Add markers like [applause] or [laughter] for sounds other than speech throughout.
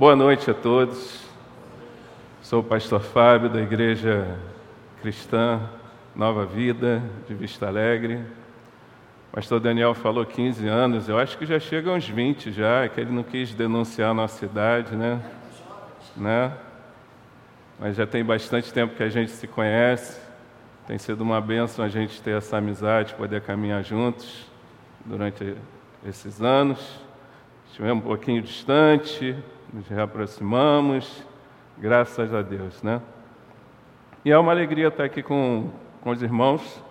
Boa noite a todos. Sou o pastor Fábio da Igreja Cristã Nova Vida de Vista Alegre. O pastor Daniel falou 15 anos, eu acho que já chega uns 20 já, que ele não quis denunciar a nossa idade, né? né? Mas já tem bastante tempo que a gente se conhece. Tem sido uma bênção a gente ter essa amizade, poder caminhar juntos durante esses anos. Estivemos um pouquinho distante, nos reaproximamos, graças a Deus, né? E é uma alegria estar aqui com, com os irmãos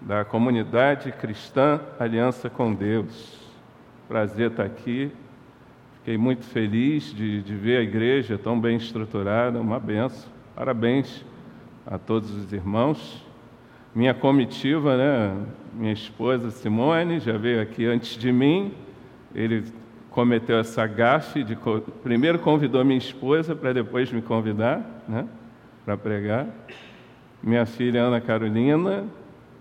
da comunidade cristã Aliança com Deus. Prazer estar aqui. Fiquei muito feliz de, de ver a igreja tão bem estruturada, uma benção. Parabéns a todos os irmãos. Minha comitiva, né? Minha esposa Simone já veio aqui antes de mim. Ele cometeu essa gafe de primeiro convidou minha esposa para depois me convidar, né, para pregar. Minha filha Ana Carolina,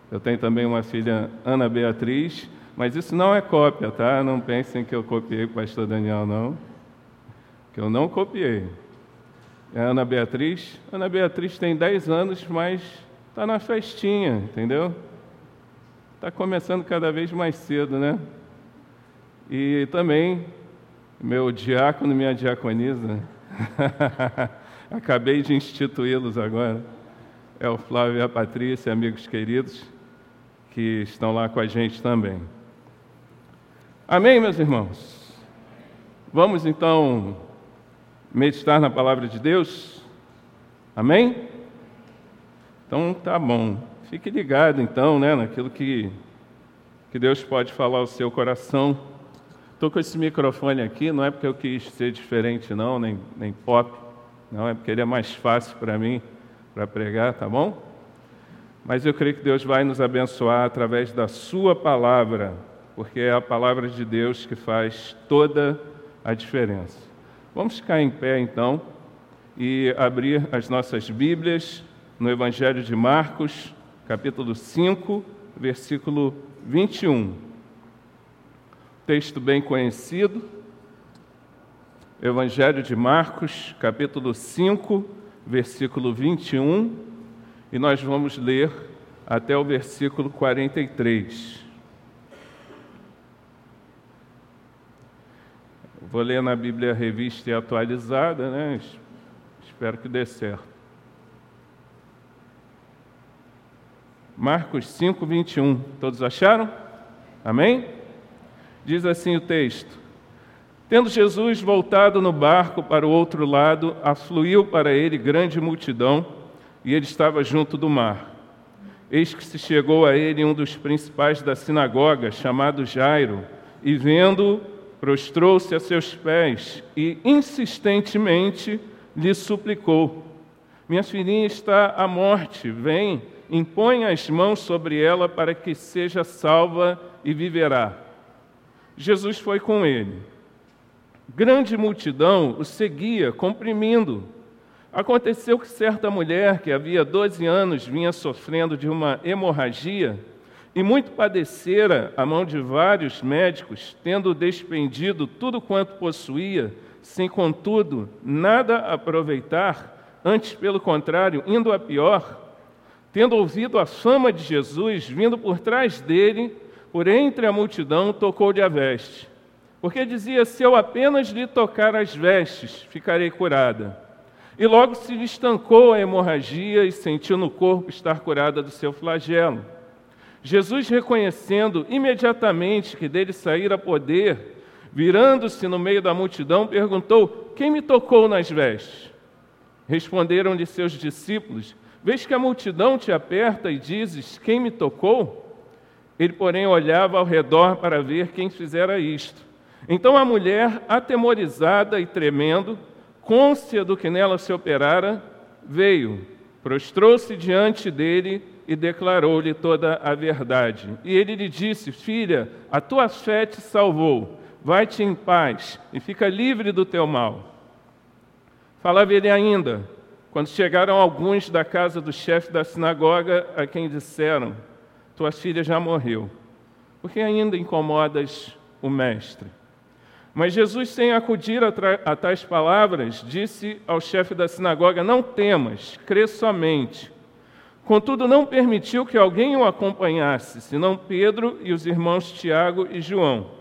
eu tenho também uma filha Ana Beatriz, mas isso não é cópia, tá? Não pensem que eu copiei o pastor Daniel não. Que eu não copiei. É Ana Beatriz. Ana Beatriz tem 10 anos, mas está na festinha, entendeu? Está começando cada vez mais cedo, né? E também meu diácono e minha diaconisa, [laughs] acabei de instituí-los agora. É o Flávio e a Patrícia, amigos queridos, que estão lá com a gente também. Amém, meus irmãos? Vamos então meditar na palavra de Deus? Amém? Então tá bom. Fique ligado então, né, naquilo que, que Deus pode falar ao seu coração. Estou com esse microfone aqui, não é porque eu quis ser diferente, não, nem, nem pop, não, é porque ele é mais fácil para mim para pregar, tá bom? Mas eu creio que Deus vai nos abençoar através da Sua palavra, porque é a palavra de Deus que faz toda a diferença. Vamos ficar em pé então e abrir as nossas Bíblias no Evangelho de Marcos, capítulo 5, versículo 21 texto bem conhecido, Evangelho de Marcos, capítulo 5, versículo 21, e nós vamos ler até o versículo 43. Vou ler na Bíblia Revista e Atualizada, né? Espero que dê certo. Marcos 5, 21. Todos acharam? Amém? Diz assim o texto: Tendo Jesus voltado no barco para o outro lado, afluiu para ele grande multidão, e ele estava junto do mar. Eis que se chegou a ele um dos principais da sinagoga, chamado Jairo, e vendo, prostrou-se a seus pés e insistentemente lhe suplicou: Minha filhinha está à morte, vem, impõe as mãos sobre ela para que seja salva e viverá. Jesus foi com ele. Grande multidão o seguia, comprimindo. Aconteceu que certa mulher, que havia 12 anos vinha sofrendo de uma hemorragia, e muito padecera a mão de vários médicos, tendo despendido tudo quanto possuía, sem contudo nada aproveitar, antes pelo contrário, indo a pior, tendo ouvido a fama de Jesus vindo por trás dele, por entre a multidão, tocou-lhe a veste. Porque dizia: Se eu apenas lhe tocar as vestes, ficarei curada. E logo se lhe estancou a hemorragia e sentiu no corpo estar curada do seu flagelo. Jesus, reconhecendo imediatamente que dele saíra poder, virando-se no meio da multidão, perguntou: Quem me tocou nas vestes? Responderam-lhe seus discípulos: Vês que a multidão te aperta e dizes: Quem me tocou? Ele, porém, olhava ao redor para ver quem fizera isto. Então a mulher, atemorizada e tremendo, côncia do que nela se operara, veio, prostrou-se diante dele e declarou-lhe toda a verdade. E ele lhe disse: Filha, a tua fé te salvou, vai-te em paz e fica livre do teu mal. Falava ele ainda, quando chegaram alguns da casa do chefe da sinagoga, a quem disseram: tua filha já morreu. Por que ainda incomodas o mestre? Mas Jesus, sem acudir a, a tais palavras, disse ao chefe da sinagoga: Não temas, crê somente. Contudo, não permitiu que alguém o acompanhasse, senão Pedro e os irmãos Tiago e João.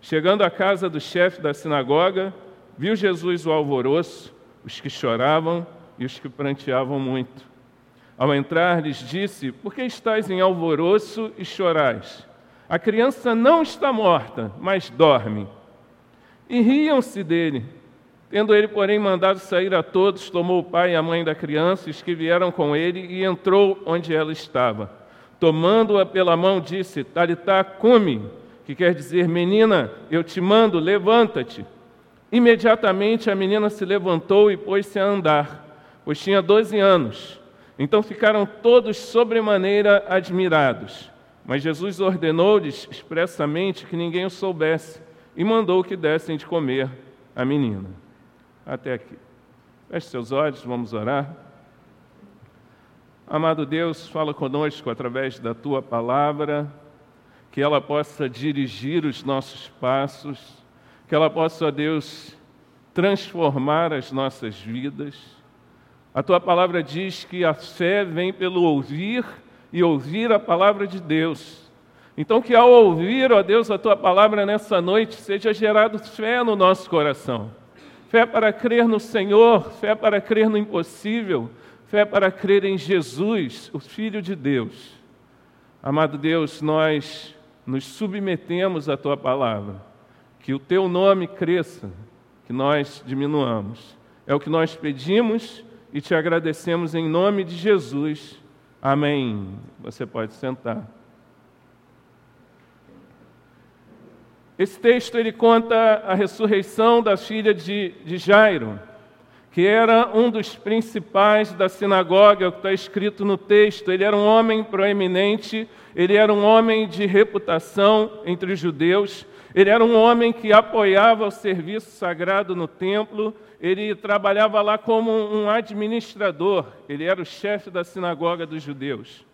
Chegando à casa do chefe da sinagoga, viu Jesus o alvoroço, os que choravam e os que pranteavam muito. Ao entrar, lhes disse: Por que estáis em alvoroço e chorais? A criança não está morta, mas dorme e riam-se dele. Tendo ele, porém, mandado sair a todos, tomou o pai e a mãe da criança, os que vieram com ele, e entrou onde ela estava. Tomando-a pela mão, disse: Talitá, come, que quer dizer, menina, eu te mando, levanta-te. Imediatamente a menina se levantou e pôs-se a andar, pois tinha doze anos. Então ficaram todos sobremaneira admirados. Mas Jesus ordenou-lhes expressamente que ninguém o soubesse e mandou que dessem de comer a menina. Até aqui. Feche seus olhos, vamos orar. Amado Deus, fala conosco através da tua palavra, que ela possa dirigir os nossos passos, que ela possa, Deus, transformar as nossas vidas. A tua palavra diz que a fé vem pelo ouvir e ouvir a palavra de Deus. Então, que ao ouvir, ó Deus, a tua palavra nessa noite, seja gerado fé no nosso coração. Fé para crer no Senhor, fé para crer no impossível, fé para crer em Jesus, o Filho de Deus. Amado Deus, nós nos submetemos à tua palavra. Que o teu nome cresça, que nós diminuamos. É o que nós pedimos e te agradecemos em nome de Jesus. Amém. Você pode sentar. Esse texto ele conta a ressurreição da filha de, de Jairo, que era um dos principais da sinagoga, é o que está escrito no texto. Ele era um homem proeminente, ele era um homem de reputação entre os judeus, ele era um homem que apoiava o serviço sagrado no templo, ele trabalhava lá como um administrador, ele era o chefe da sinagoga dos judeus.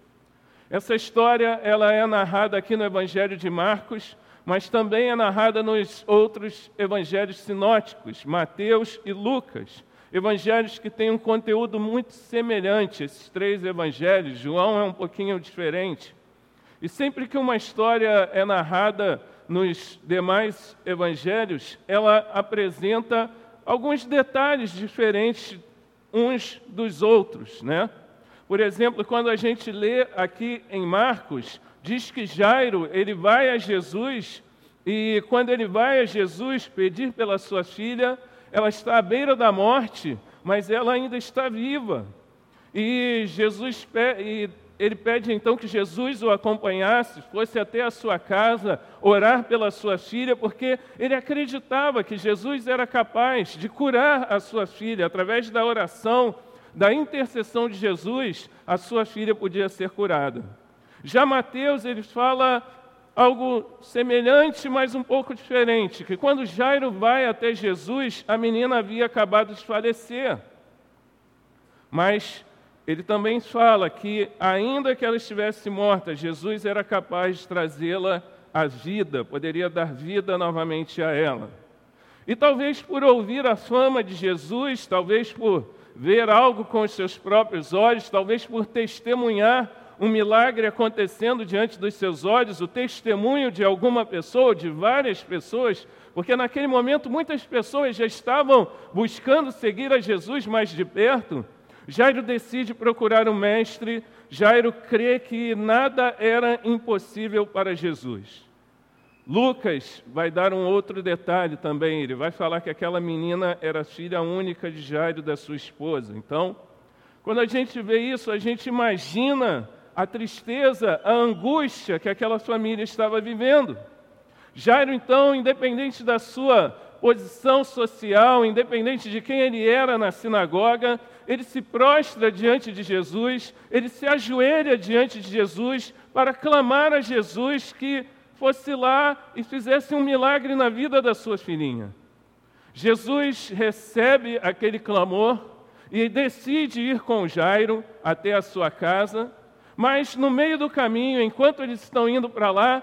Essa história ela é narrada aqui no Evangelho de Marcos, mas também é narrada nos outros evangelhos sinóticos, Mateus e Lucas. Evangelhos que têm um conteúdo muito semelhante, esses três evangelhos. João é um pouquinho diferente. E sempre que uma história é narrada nos demais evangelhos, ela apresenta alguns detalhes diferentes uns dos outros, né? Por exemplo, quando a gente lê aqui em Marcos, diz que Jairo, ele vai a Jesus e quando ele vai a Jesus pedir pela sua filha, ela está à beira da morte, mas ela ainda está viva. E Jesus e ele pede então que Jesus o acompanhasse, fosse até a sua casa orar pela sua filha, porque ele acreditava que Jesus era capaz de curar a sua filha através da oração, da intercessão de Jesus, a sua filha podia ser curada. Já Mateus, ele fala algo semelhante, mas um pouco diferente, que quando Jairo vai até Jesus, a menina havia acabado de falecer. Mas ele também fala que, ainda que ela estivesse morta, Jesus era capaz de trazê-la à vida, poderia dar vida novamente a ela. E talvez por ouvir a fama de Jesus, talvez por ver algo com os seus próprios olhos, talvez por testemunhar um milagre acontecendo diante dos seus olhos, o testemunho de alguma pessoa, de várias pessoas, porque naquele momento muitas pessoas já estavam buscando seguir a Jesus mais de perto. Jairo decide procurar o mestre, Jairo crê que nada era impossível para Jesus. Lucas vai dar um outro detalhe também. Ele vai falar que aquela menina era filha única de Jairo, da sua esposa. Então, quando a gente vê isso, a gente imagina a tristeza, a angústia que aquela família estava vivendo. Jairo, então, independente da sua posição social, independente de quem ele era na sinagoga, ele se prostra diante de Jesus, ele se ajoelha diante de Jesus para clamar a Jesus que fosse lá e fizesse um milagre na vida da sua filhinha. Jesus recebe aquele clamor e decide ir com Jairo até a sua casa. Mas no meio do caminho, enquanto eles estão indo para lá,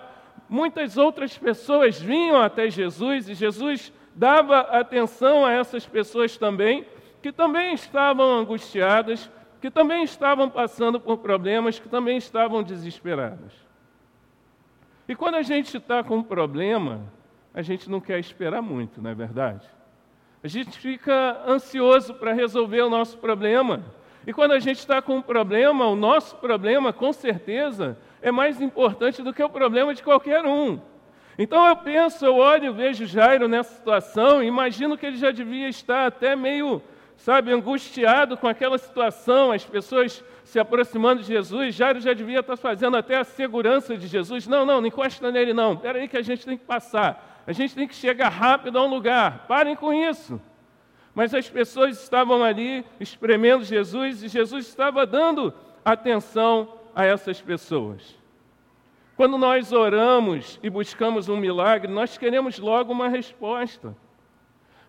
muitas outras pessoas vinham até Jesus e Jesus dava atenção a essas pessoas também, que também estavam angustiadas, que também estavam passando por problemas, que também estavam desesperadas. E quando a gente está com um problema, a gente não quer esperar muito, não é verdade? A gente fica ansioso para resolver o nosso problema. E quando a gente está com um problema, o nosso problema, com certeza, é mais importante do que o problema de qualquer um. Então eu penso, eu olho e vejo Jairo nessa situação, imagino que ele já devia estar até meio, sabe, angustiado com aquela situação, as pessoas se aproximando de Jesus, Jairo já devia estar fazendo até a segurança de Jesus. Não, não, não encosta nele não, espera aí que a gente tem que passar a gente tem que chegar rápido a um lugar. Parem com isso. Mas as pessoas estavam ali espremendo Jesus e Jesus estava dando atenção a essas pessoas. Quando nós oramos e buscamos um milagre, nós queremos logo uma resposta.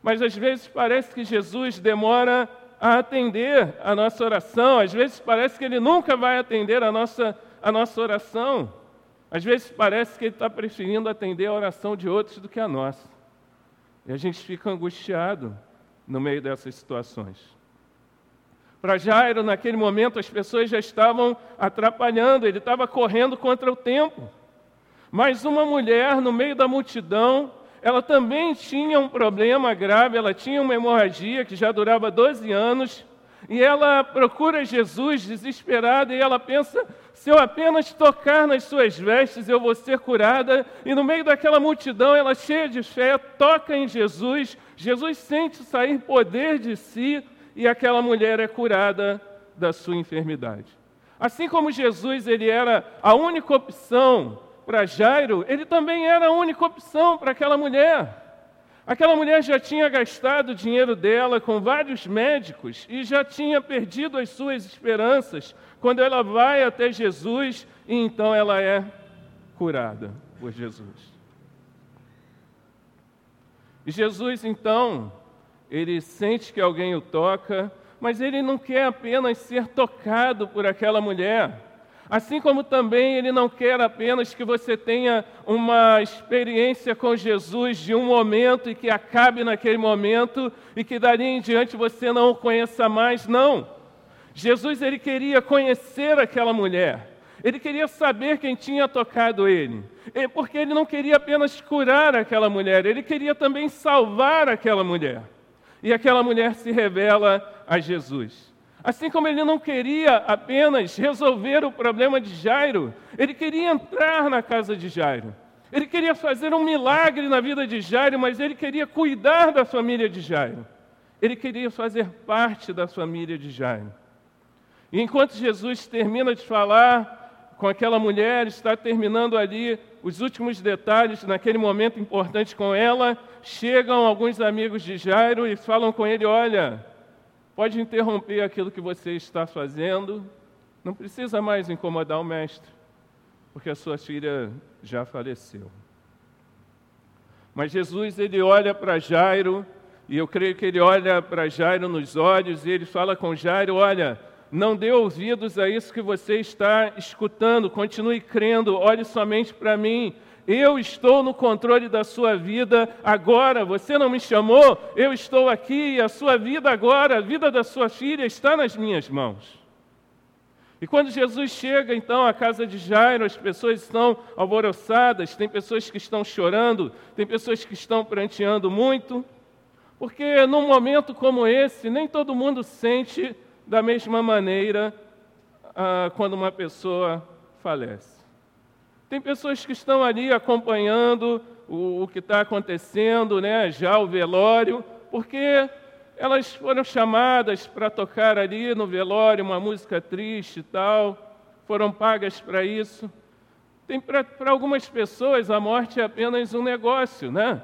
Mas às vezes parece que Jesus demora a atender a nossa oração, às vezes parece que ele nunca vai atender a nossa, a nossa oração. Às vezes parece que ele está preferindo atender a oração de outros do que a nossa. E a gente fica angustiado no meio dessas situações. Para Jairo, naquele momento, as pessoas já estavam atrapalhando, ele estava correndo contra o tempo. Mas uma mulher, no meio da multidão, ela também tinha um problema grave, ela tinha uma hemorragia que já durava 12 anos, e ela procura Jesus desesperada e ela pensa: se eu apenas tocar nas suas vestes, eu vou ser curada. E no meio daquela multidão, ela cheia de fé, toca em Jesus. Jesus sente sair poder de si e aquela mulher é curada da sua enfermidade. Assim como Jesus ele era a única opção para Jairo, ele também era a única opção para aquela mulher. Aquela mulher já tinha gastado o dinheiro dela com vários médicos e já tinha perdido as suas esperanças quando ela vai até Jesus e então ela é curada por Jesus. E Jesus então, ele sente que alguém o toca, mas ele não quer apenas ser tocado por aquela mulher. Assim como também Ele não quer apenas que você tenha uma experiência com Jesus de um momento e que acabe naquele momento e que dali em diante você não o conheça mais, não. Jesus ele queria conhecer aquela mulher. Ele queria saber quem tinha tocado ele, porque ele não queria apenas curar aquela mulher, ele queria também salvar aquela mulher. E aquela mulher se revela a Jesus. Assim como ele não queria apenas resolver o problema de Jairo, ele queria entrar na casa de Jairo. Ele queria fazer um milagre na vida de Jairo, mas ele queria cuidar da família de Jairo. Ele queria fazer parte da família de Jairo. E enquanto Jesus termina de falar com aquela mulher, está terminando ali os últimos detalhes naquele momento importante com ela, chegam alguns amigos de Jairo e falam com ele: Olha, Pode interromper aquilo que você está fazendo, não precisa mais incomodar o mestre, porque a sua filha já faleceu. Mas Jesus, ele olha para Jairo, e eu creio que ele olha para Jairo nos olhos, e ele fala com Jairo: Olha, não dê ouvidos a isso que você está escutando, continue crendo, olhe somente para mim, eu estou no controle da sua vida agora. Você não me chamou, eu estou aqui a sua vida agora, a vida da sua filha está nas minhas mãos. E quando Jesus chega então à casa de Jairo, as pessoas estão alvoroçadas, tem pessoas que estão chorando, tem pessoas que estão pranteando muito, porque num momento como esse, nem todo mundo sente da mesma maneira ah, quando uma pessoa falece. Tem pessoas que estão ali acompanhando o, o que está acontecendo, né, já o velório, porque elas foram chamadas para tocar ali no velório uma música triste e tal, foram pagas para isso. Tem para algumas pessoas a morte é apenas um negócio, né?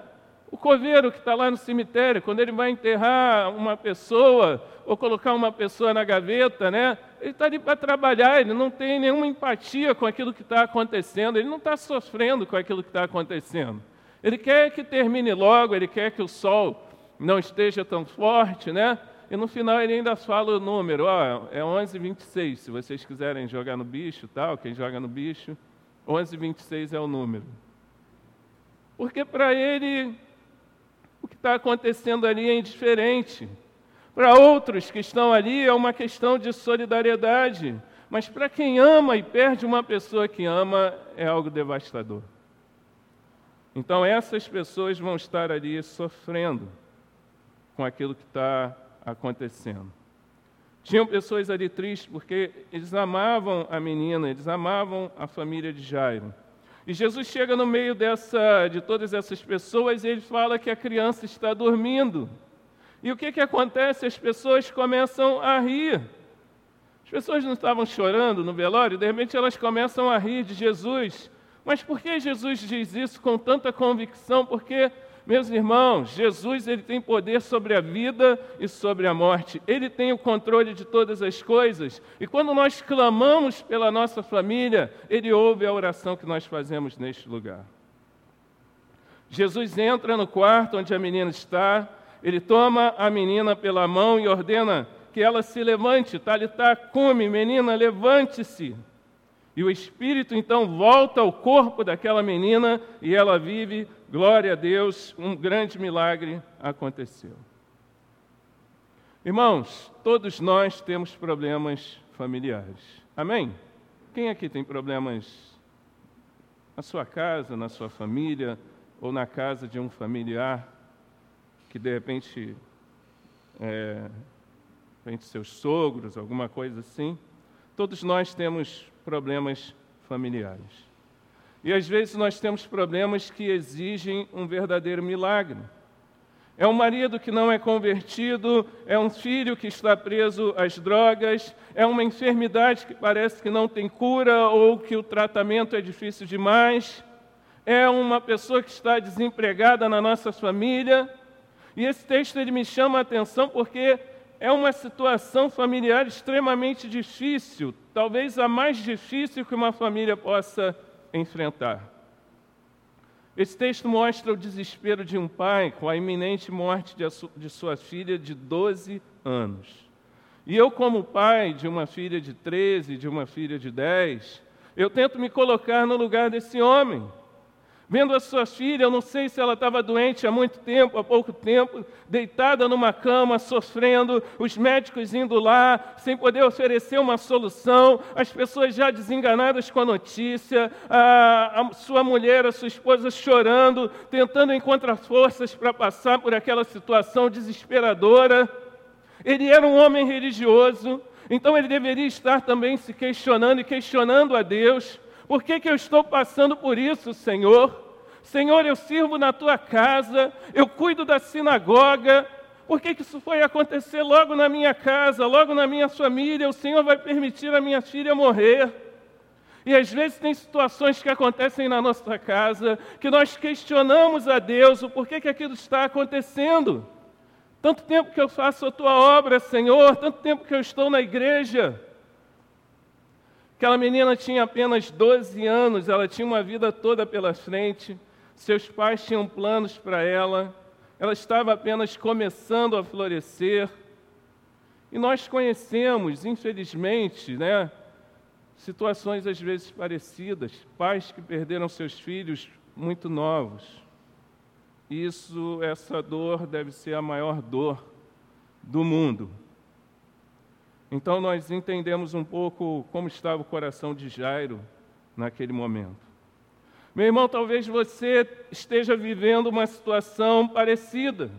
O coveiro que está lá no cemitério, quando ele vai enterrar uma pessoa ou colocar uma pessoa na gaveta, né? Ele está ali para trabalhar, ele não tem nenhuma empatia com aquilo que está acontecendo, ele não está sofrendo com aquilo que está acontecendo. Ele quer que termine logo, ele quer que o sol não esteja tão forte, né? E no final ele ainda fala o número, ó, é 11:26, se vocês quiserem jogar no bicho, tal, quem joga no bicho, 11:26 é o número. porque para ele o que está acontecendo ali é indiferente. Para outros que estão ali é uma questão de solidariedade, mas para quem ama e perde uma pessoa que ama é algo devastador. Então essas pessoas vão estar ali sofrendo com aquilo que está acontecendo. Tinham pessoas ali tristes porque eles amavam a menina, eles amavam a família de Jairo. E Jesus chega no meio dessa, de todas essas pessoas e ele fala que a criança está dormindo. E o que, que acontece? As pessoas começam a rir. As pessoas não estavam chorando no velório, de repente elas começam a rir de Jesus. Mas por que Jesus diz isso com tanta convicção? Porque meus irmãos, Jesus ele tem poder sobre a vida e sobre a morte. Ele tem o controle de todas as coisas. E quando nós clamamos pela nossa família, ele ouve a oração que nós fazemos neste lugar. Jesus entra no quarto onde a menina está, ele toma a menina pela mão e ordena que ela se levante. Talitá, come, menina, levante-se. E o espírito então volta ao corpo daquela menina e ela vive Glória a Deus, um grande milagre aconteceu. Irmãos, todos nós temos problemas familiares. Amém? Quem aqui tem problemas na sua casa, na sua família ou na casa de um familiar que de repente, é, repente seus sogros, alguma coisa assim? Todos nós temos problemas familiares. E às vezes nós temos problemas que exigem um verdadeiro milagre. É um marido que não é convertido, é um filho que está preso às drogas, é uma enfermidade que parece que não tem cura ou que o tratamento é difícil demais, é uma pessoa que está desempregada na nossa família. E esse texto ele me chama a atenção porque é uma situação familiar extremamente difícil, talvez a mais difícil que uma família possa enfrentar. Esse texto mostra o desespero de um pai com a iminente morte de sua filha de 12 anos. E eu, como pai de uma filha de 13, de uma filha de 10, eu tento me colocar no lugar desse homem vendo a sua filha, eu não sei se ela estava doente há muito tempo, há pouco tempo, deitada numa cama, sofrendo, os médicos indo lá, sem poder oferecer uma solução, as pessoas já desenganadas com a notícia, a, a sua mulher, a sua esposa chorando, tentando encontrar forças para passar por aquela situação desesperadora. Ele era um homem religioso, então ele deveria estar também se questionando e questionando a Deus por que, que eu estou passando por isso, Senhor? Senhor, eu sirvo na tua casa, eu cuido da sinagoga. Por que, que isso foi acontecer logo na minha casa, logo na minha família? O Senhor vai permitir a minha filha morrer. E às vezes tem situações que acontecem na nossa casa que nós questionamos a Deus o porquê que aquilo está acontecendo. Tanto tempo que eu faço a tua obra, Senhor, tanto tempo que eu estou na igreja. Aquela menina tinha apenas 12 anos, ela tinha uma vida toda pela frente, seus pais tinham planos para ela, ela estava apenas começando a florescer. E nós conhecemos, infelizmente, né, situações às vezes parecidas, pais que perderam seus filhos muito novos. Isso, essa dor deve ser a maior dor do mundo. Então nós entendemos um pouco como estava o coração de Jairo naquele momento. Meu irmão, talvez você esteja vivendo uma situação parecida.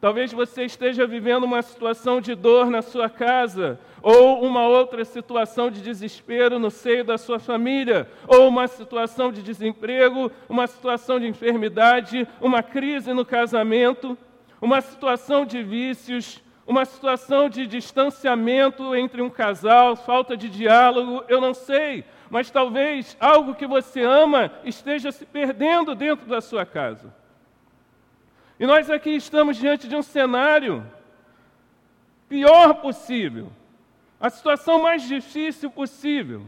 Talvez você esteja vivendo uma situação de dor na sua casa, ou uma outra situação de desespero no seio da sua família, ou uma situação de desemprego, uma situação de enfermidade, uma crise no casamento, uma situação de vícios, uma situação de distanciamento entre um casal, falta de diálogo, eu não sei, mas talvez algo que você ama esteja se perdendo dentro da sua casa. E nós aqui estamos diante de um cenário pior possível, a situação mais difícil possível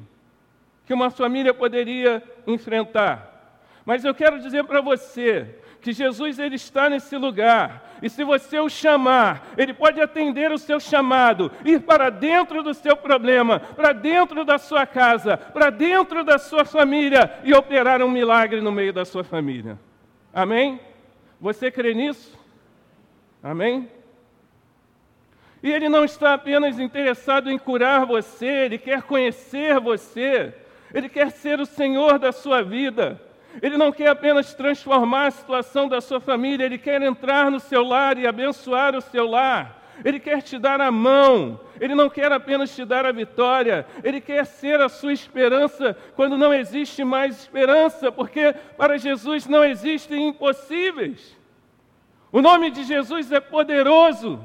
que uma família poderia enfrentar. Mas eu quero dizer para você que Jesus ele está nesse lugar. E se você o chamar, ele pode atender o seu chamado, ir para dentro do seu problema, para dentro da sua casa, para dentro da sua família e operar um milagre no meio da sua família. Amém? Você crê nisso? Amém? E Ele não está apenas interessado em curar você, Ele quer conhecer você, Ele quer ser o Senhor da sua vida. Ele não quer apenas transformar a situação da sua família, Ele quer entrar no seu lar e abençoar o seu lar. Ele quer te dar a mão, Ele não quer apenas te dar a vitória, Ele quer ser a sua esperança quando não existe mais esperança, porque para Jesus não existem impossíveis. O nome de Jesus é poderoso.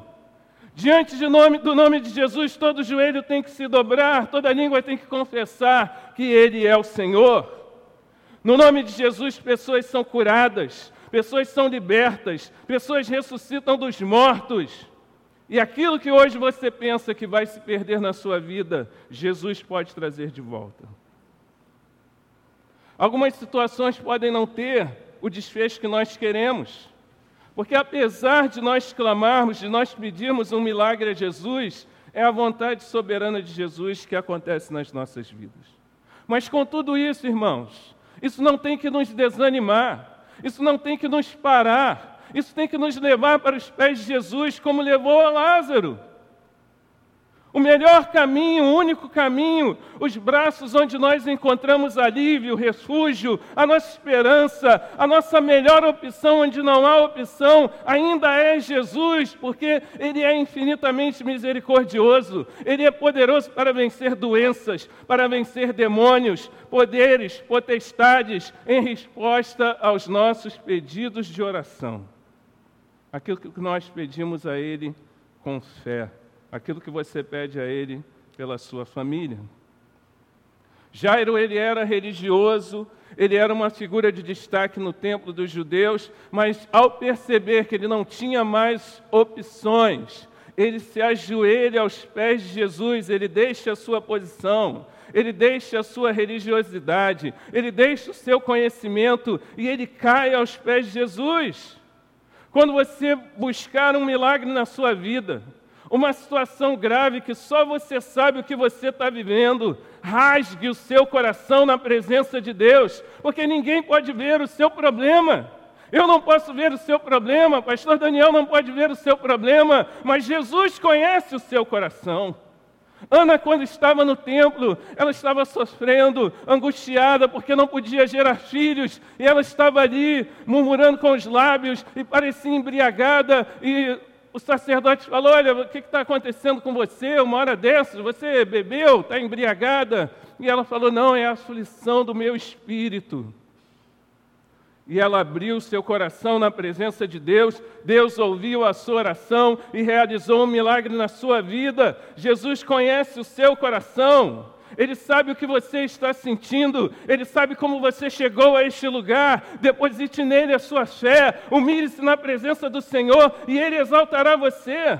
Diante nome, do nome de Jesus, todo joelho tem que se dobrar, toda língua tem que confessar que Ele é o Senhor. No nome de Jesus, pessoas são curadas, pessoas são libertas, pessoas ressuscitam dos mortos. E aquilo que hoje você pensa que vai se perder na sua vida, Jesus pode trazer de volta. Algumas situações podem não ter o desfecho que nós queremos. Porque apesar de nós clamarmos, de nós pedirmos um milagre a Jesus, é a vontade soberana de Jesus que acontece nas nossas vidas. Mas com tudo isso, irmãos, isso não tem que nos desanimar, isso não tem que nos parar, isso tem que nos levar para os pés de Jesus, como levou a Lázaro. O melhor caminho, o único caminho, os braços onde nós encontramos alívio, refúgio, a nossa esperança, a nossa melhor opção onde não há opção, ainda é Jesus, porque Ele é infinitamente misericordioso, Ele é poderoso para vencer doenças, para vencer demônios, poderes, potestades, em resposta aos nossos pedidos de oração. Aquilo que nós pedimos a Ele com fé aquilo que você pede a Ele pela sua família. Jairo, ele era religioso, ele era uma figura de destaque no templo dos judeus, mas ao perceber que ele não tinha mais opções, ele se ajoelha aos pés de Jesus, ele deixa a sua posição, ele deixa a sua religiosidade, ele deixa o seu conhecimento e ele cai aos pés de Jesus. Quando você buscar um milagre na sua vida, uma situação grave que só você sabe o que você está vivendo, rasgue o seu coração na presença de Deus, porque ninguém pode ver o seu problema. Eu não posso ver o seu problema, pastor Daniel não pode ver o seu problema, mas Jesus conhece o seu coração. Ana, quando estava no templo, ela estava sofrendo, angustiada, porque não podia gerar filhos, e ela estava ali murmurando com os lábios e parecia embriagada, e o sacerdote falou: Olha, o que está acontecendo com você? Uma hora dessas, você bebeu, está embriagada. E ela falou: Não, é a aflição do meu espírito. E ela abriu seu coração na presença de Deus, Deus ouviu a sua oração e realizou um milagre na sua vida. Jesus conhece o seu coração. Ele sabe o que você está sentindo, Ele sabe como você chegou a este lugar. Deposite nele a sua fé, humilhe-se na presença do Senhor e Ele exaltará você.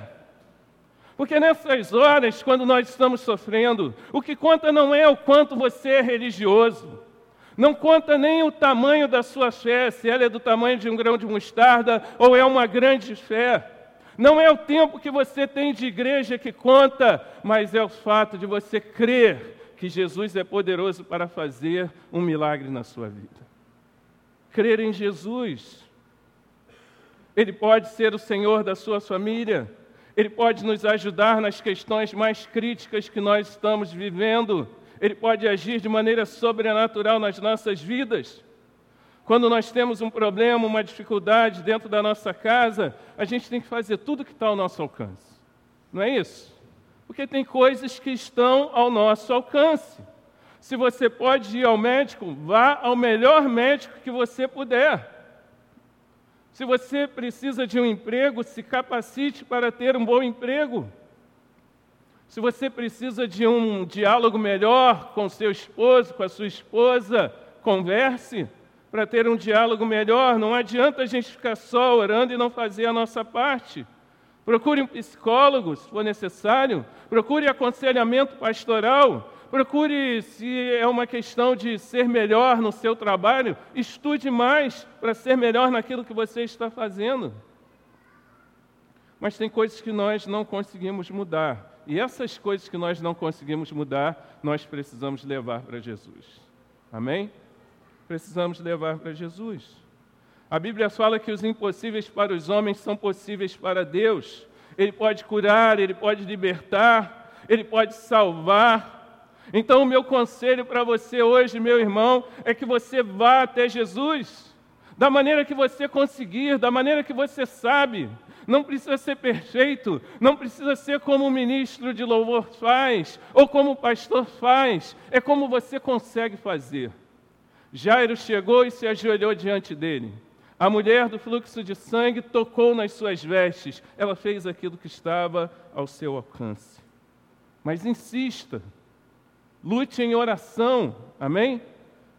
Porque nessas horas, quando nós estamos sofrendo, o que conta não é o quanto você é religioso, não conta nem o tamanho da sua fé, se ela é do tamanho de um grão de mostarda ou é uma grande fé. Não é o tempo que você tem de igreja que conta, mas é o fato de você crer que Jesus é poderoso para fazer um milagre na sua vida. Crer em Jesus. Ele pode ser o Senhor da sua família. Ele pode nos ajudar nas questões mais críticas que nós estamos vivendo. Ele pode agir de maneira sobrenatural nas nossas vidas. Quando nós temos um problema, uma dificuldade dentro da nossa casa, a gente tem que fazer tudo que está ao nosso alcance. Não é isso? Porque tem coisas que estão ao nosso alcance. Se você pode ir ao médico, vá ao melhor médico que você puder. Se você precisa de um emprego, se capacite para ter um bom emprego. Se você precisa de um diálogo melhor com seu esposo, com a sua esposa, converse para ter um diálogo melhor. Não adianta a gente ficar só orando e não fazer a nossa parte. Procure um psicólogo, se for necessário. Procure aconselhamento pastoral. Procure, se é uma questão de ser melhor no seu trabalho, estude mais para ser melhor naquilo que você está fazendo. Mas tem coisas que nós não conseguimos mudar. E essas coisas que nós não conseguimos mudar, nós precisamos levar para Jesus. Amém? Precisamos levar para Jesus. A Bíblia fala que os impossíveis para os homens são possíveis para Deus. Ele pode curar, ele pode libertar, ele pode salvar. Então, o meu conselho para você hoje, meu irmão, é que você vá até Jesus, da maneira que você conseguir, da maneira que você sabe. Não precisa ser perfeito, não precisa ser como o ministro de louvor faz, ou como o pastor faz, é como você consegue fazer. Jairo chegou e se ajoelhou diante dele. A mulher do fluxo de sangue tocou nas suas vestes, ela fez aquilo que estava ao seu alcance. Mas insista, lute em oração, amém?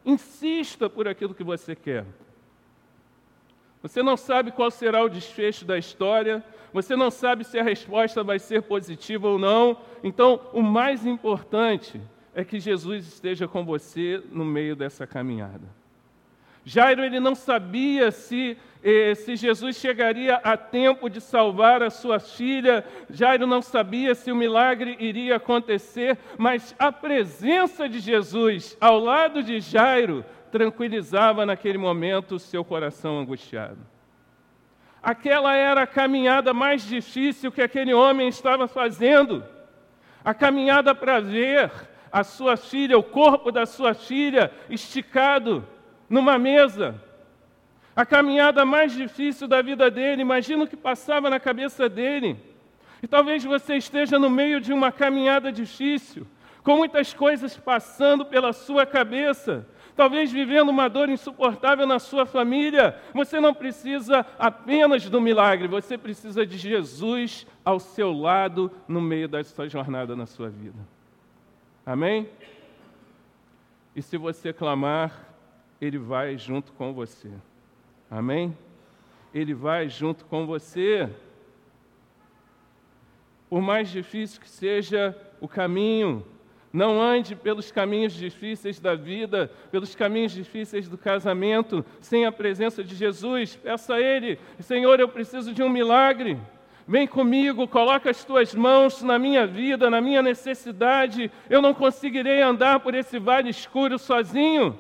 Insista por aquilo que você quer. Você não sabe qual será o desfecho da história, você não sabe se a resposta vai ser positiva ou não. Então, o mais importante é que Jesus esteja com você no meio dessa caminhada. Jairo ele não sabia se, eh, se Jesus chegaria a tempo de salvar a sua filha, Jairo não sabia se o milagre iria acontecer, mas a presença de Jesus ao lado de Jairo tranquilizava naquele momento o seu coração angustiado. Aquela era a caminhada mais difícil que aquele homem estava fazendo. A caminhada para ver a sua filha, o corpo da sua filha esticado numa mesa. A caminhada mais difícil da vida dele, imagina o que passava na cabeça dele. E talvez você esteja no meio de uma caminhada difícil, com muitas coisas passando pela sua cabeça, talvez vivendo uma dor insuportável na sua família. Você não precisa apenas do milagre, você precisa de Jesus ao seu lado no meio dessa jornada na sua vida. Amém? E se você clamar, Ele vai junto com você. Amém? Ele vai junto com você. Por mais difícil que seja o caminho, não ande pelos caminhos difíceis da vida, pelos caminhos difíceis do casamento, sem a presença de Jesus. Peça a Ele: Senhor, eu preciso de um milagre. Vem comigo, coloca as tuas mãos na minha vida, na minha necessidade. Eu não conseguirei andar por esse vale escuro sozinho.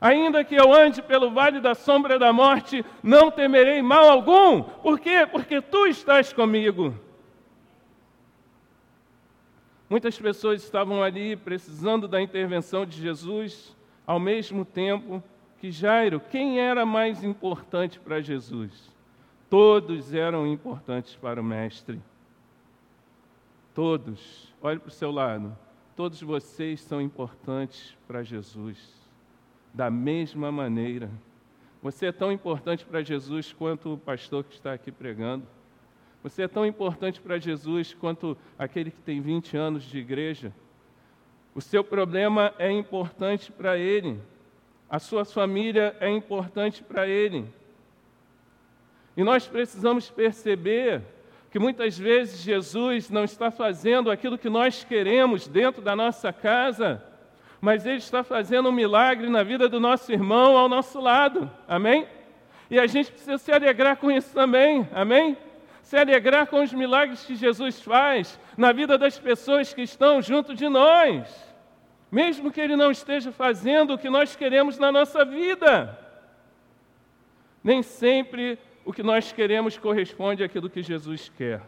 Ainda que eu ande pelo vale da sombra da morte, não temerei mal algum. Por quê? Porque tu estás comigo. Muitas pessoas estavam ali precisando da intervenção de Jesus, ao mesmo tempo que Jairo, quem era mais importante para Jesus? Todos eram importantes para o Mestre. Todos. Olhe para o seu lado. Todos vocês são importantes para Jesus. Da mesma maneira. Você é tão importante para Jesus quanto o pastor que está aqui pregando. Você é tão importante para Jesus quanto aquele que tem 20 anos de igreja. O seu problema é importante para ele. A sua família é importante para ele. E nós precisamos perceber que muitas vezes Jesus não está fazendo aquilo que nós queremos dentro da nossa casa, mas Ele está fazendo um milagre na vida do nosso irmão ao nosso lado. Amém? E a gente precisa se alegrar com isso também. Amém? se alegrar com os milagres que Jesus faz na vida das pessoas que estão junto de nós, mesmo que Ele não esteja fazendo o que nós queremos na nossa vida. Nem sempre o que nós queremos corresponde àquilo que Jesus quer.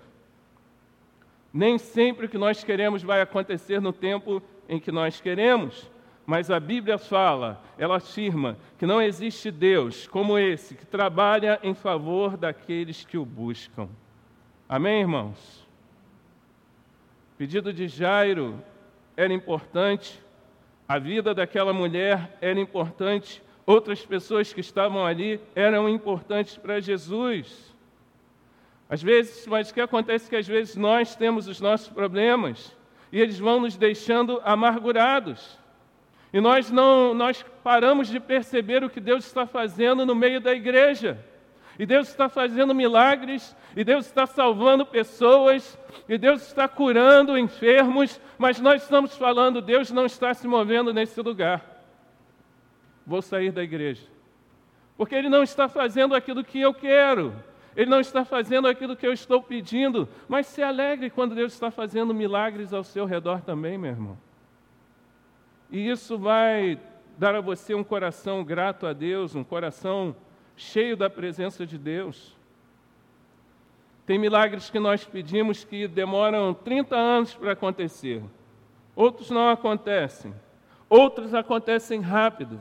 Nem sempre o que nós queremos vai acontecer no tempo em que nós queremos. Mas a Bíblia fala, ela afirma que não existe Deus como esse que trabalha em favor daqueles que o buscam. Amém, irmãos? O pedido de Jairo era importante, a vida daquela mulher era importante, outras pessoas que estavam ali eram importantes para Jesus. Às vezes, mas o que acontece é que às vezes nós temos os nossos problemas e eles vão nos deixando amargurados. E nós não nós paramos de perceber o que Deus está fazendo no meio da igreja. E Deus está fazendo milagres, e Deus está salvando pessoas, e Deus está curando enfermos, mas nós estamos falando, Deus não está se movendo nesse lugar. Vou sair da igreja. Porque Ele não está fazendo aquilo que eu quero, Ele não está fazendo aquilo que eu estou pedindo, mas se alegre quando Deus está fazendo milagres ao seu redor também, meu irmão. E isso vai dar a você um coração grato a Deus, um coração cheio da presença de Deus. Tem milagres que nós pedimos que demoram 30 anos para acontecer. Outros não acontecem. Outros acontecem rápido.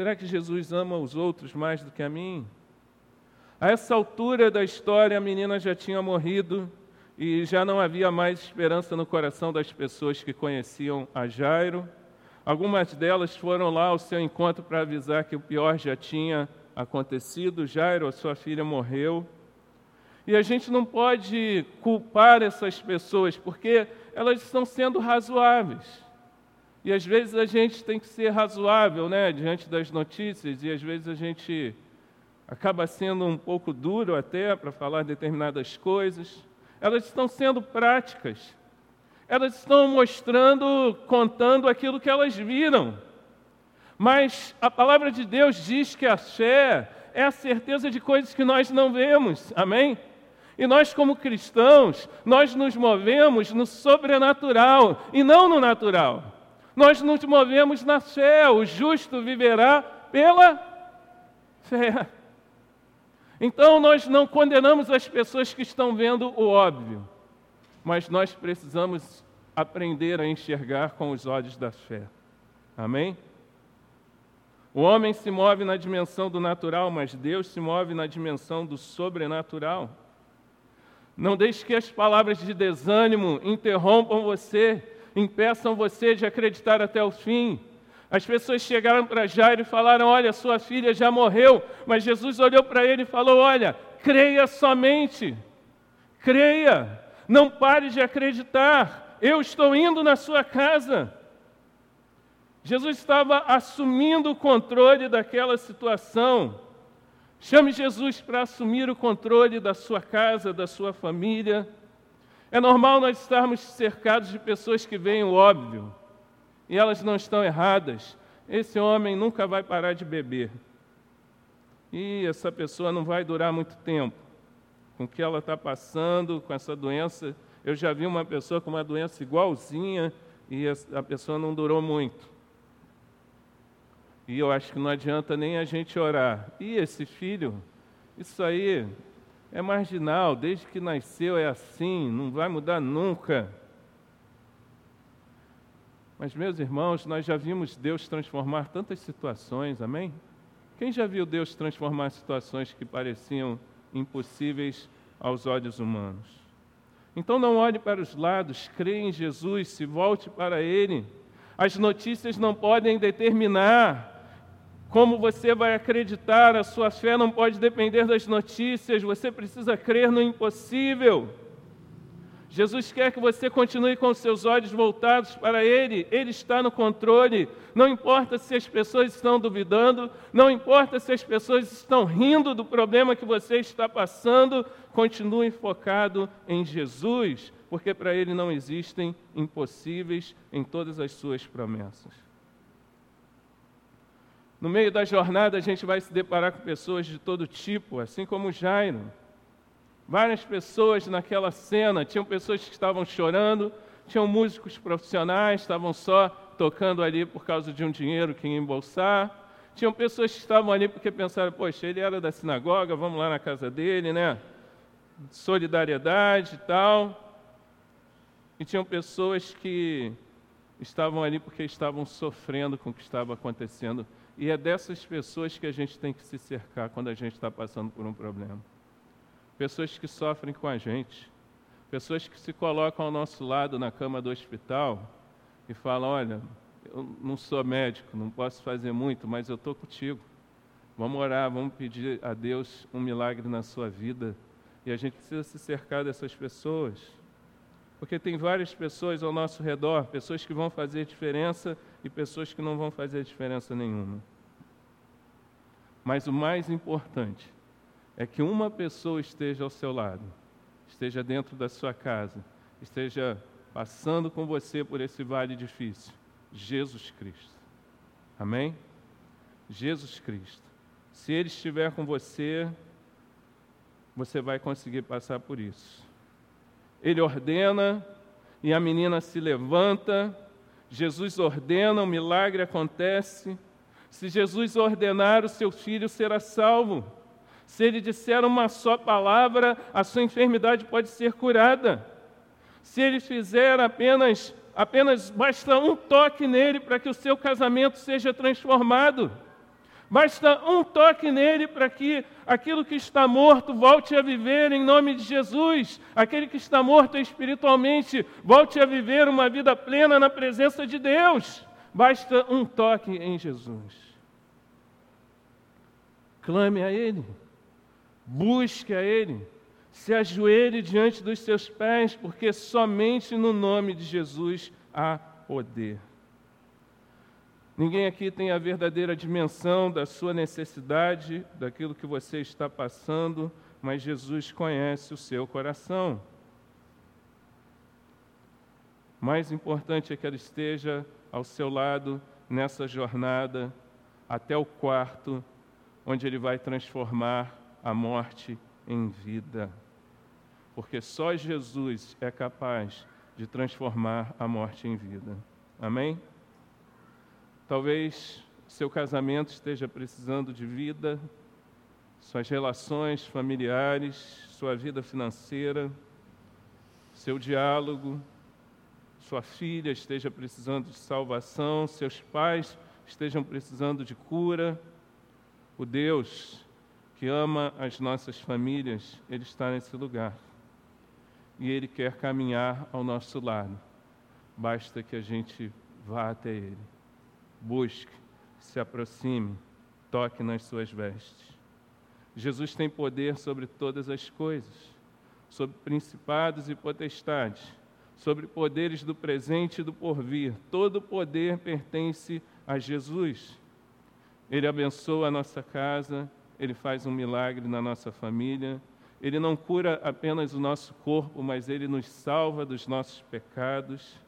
Será que Jesus ama os outros mais do que a mim? A essa altura da história, a menina já tinha morrido e já não havia mais esperança no coração das pessoas que conheciam a Jairo. Algumas delas foram lá ao seu encontro para avisar que o pior já tinha acontecido. Jairo, a sua filha, morreu. E a gente não pode culpar essas pessoas, porque elas estão sendo razoáveis. E às vezes a gente tem que ser razoável, né, diante das notícias, e às vezes a gente acaba sendo um pouco duro até para falar determinadas coisas. Elas estão sendo práticas. Elas estão mostrando, contando aquilo que elas viram. Mas a palavra de Deus diz que a fé é a certeza de coisas que nós não vemos. Amém? E nós, como cristãos, nós nos movemos no sobrenatural e não no natural. Nós nos movemos na fé. O justo viverá pela fé. Então, nós não condenamos as pessoas que estão vendo o óbvio, mas nós precisamos aprender a enxergar com os olhos da fé. Amém? O homem se move na dimensão do natural, mas Deus se move na dimensão do sobrenatural. Não deixe que as palavras de desânimo interrompam você, impeçam você de acreditar até o fim. As pessoas chegaram para Jairo e falaram: Olha, sua filha já morreu. Mas Jesus olhou para ele e falou: Olha, creia somente, creia, não pare de acreditar. Eu estou indo na sua casa. Jesus estava assumindo o controle daquela situação. Chame Jesus para assumir o controle da sua casa, da sua família. É normal nós estarmos cercados de pessoas que veem o óbvio, e elas não estão erradas. Esse homem nunca vai parar de beber. E essa pessoa não vai durar muito tempo. Com o que ela está passando, com essa doença. Eu já vi uma pessoa com uma doença igualzinha e a pessoa não durou muito. E eu acho que não adianta nem a gente orar. E esse filho, isso aí é marginal, desde que nasceu é assim, não vai mudar nunca. Mas, meus irmãos, nós já vimos Deus transformar tantas situações, amém? Quem já viu Deus transformar situações que pareciam impossíveis aos olhos humanos? Então, não olhe para os lados, creia em Jesus, se volte para Ele. As notícias não podem determinar como você vai acreditar? A sua fé não pode depender das notícias, você precisa crer no impossível. Jesus quer que você continue com seus olhos voltados para Ele, Ele está no controle. Não importa se as pessoas estão duvidando, não importa se as pessoas estão rindo do problema que você está passando, continue focado em Jesus, porque para Ele não existem impossíveis em todas as suas promessas. No meio da jornada, a gente vai se deparar com pessoas de todo tipo, assim como Jairo. Várias pessoas naquela cena, tinham pessoas que estavam chorando, tinham músicos profissionais, estavam só tocando ali por causa de um dinheiro que ia embolsar. Tinham pessoas que estavam ali porque pensaram, poxa, ele era da sinagoga, vamos lá na casa dele, né? Solidariedade e tal. E tinham pessoas que estavam ali porque estavam sofrendo com o que estava acontecendo e é dessas pessoas que a gente tem que se cercar quando a gente está passando por um problema. Pessoas que sofrem com a gente, pessoas que se colocam ao nosso lado na cama do hospital e falam: Olha, eu não sou médico, não posso fazer muito, mas eu estou contigo. Vamos orar, vamos pedir a Deus um milagre na sua vida. E a gente precisa se cercar dessas pessoas. Porque tem várias pessoas ao nosso redor, pessoas que vão fazer diferença e pessoas que não vão fazer diferença nenhuma. Mas o mais importante é que uma pessoa esteja ao seu lado, esteja dentro da sua casa, esteja passando com você por esse vale difícil. Jesus Cristo. Amém? Jesus Cristo. Se Ele estiver com você, você vai conseguir passar por isso. Ele ordena e a menina se levanta. Jesus ordena, o milagre acontece. Se Jesus ordenar, o seu filho será salvo. Se ele disser uma só palavra, a sua enfermidade pode ser curada. Se ele fizer apenas, apenas basta um toque nele para que o seu casamento seja transformado. Basta um toque nele para que aquilo que está morto volte a viver em nome de Jesus. Aquele que está morto espiritualmente volte a viver uma vida plena na presença de Deus. Basta um toque em Jesus. Clame a Ele, busque a Ele, se ajoelhe diante dos seus pés, porque somente no nome de Jesus há poder. Ninguém aqui tem a verdadeira dimensão da sua necessidade, daquilo que você está passando, mas Jesus conhece o seu coração. Mais importante é que ela esteja ao seu lado nessa jornada até o quarto, onde ele vai transformar a morte em vida. Porque só Jesus é capaz de transformar a morte em vida. Amém? Talvez seu casamento esteja precisando de vida, suas relações familiares, sua vida financeira, seu diálogo, sua filha esteja precisando de salvação, seus pais estejam precisando de cura. O Deus que ama as nossas famílias, Ele está nesse lugar. E Ele quer caminhar ao nosso lado. Basta que a gente vá até Ele. Busque, se aproxime, toque nas suas vestes. Jesus tem poder sobre todas as coisas, sobre principados e potestades sobre poderes do presente e do porvir. Todo poder pertence a Jesus. Ele abençoa a nossa casa, ele faz um milagre na nossa família. Ele não cura apenas o nosso corpo, mas ele nos salva dos nossos pecados.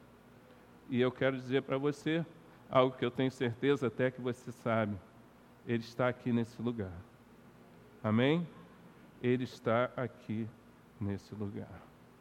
E eu quero dizer para você algo que eu tenho certeza até que você sabe. Ele está aqui nesse lugar. Amém? Ele está aqui nesse lugar.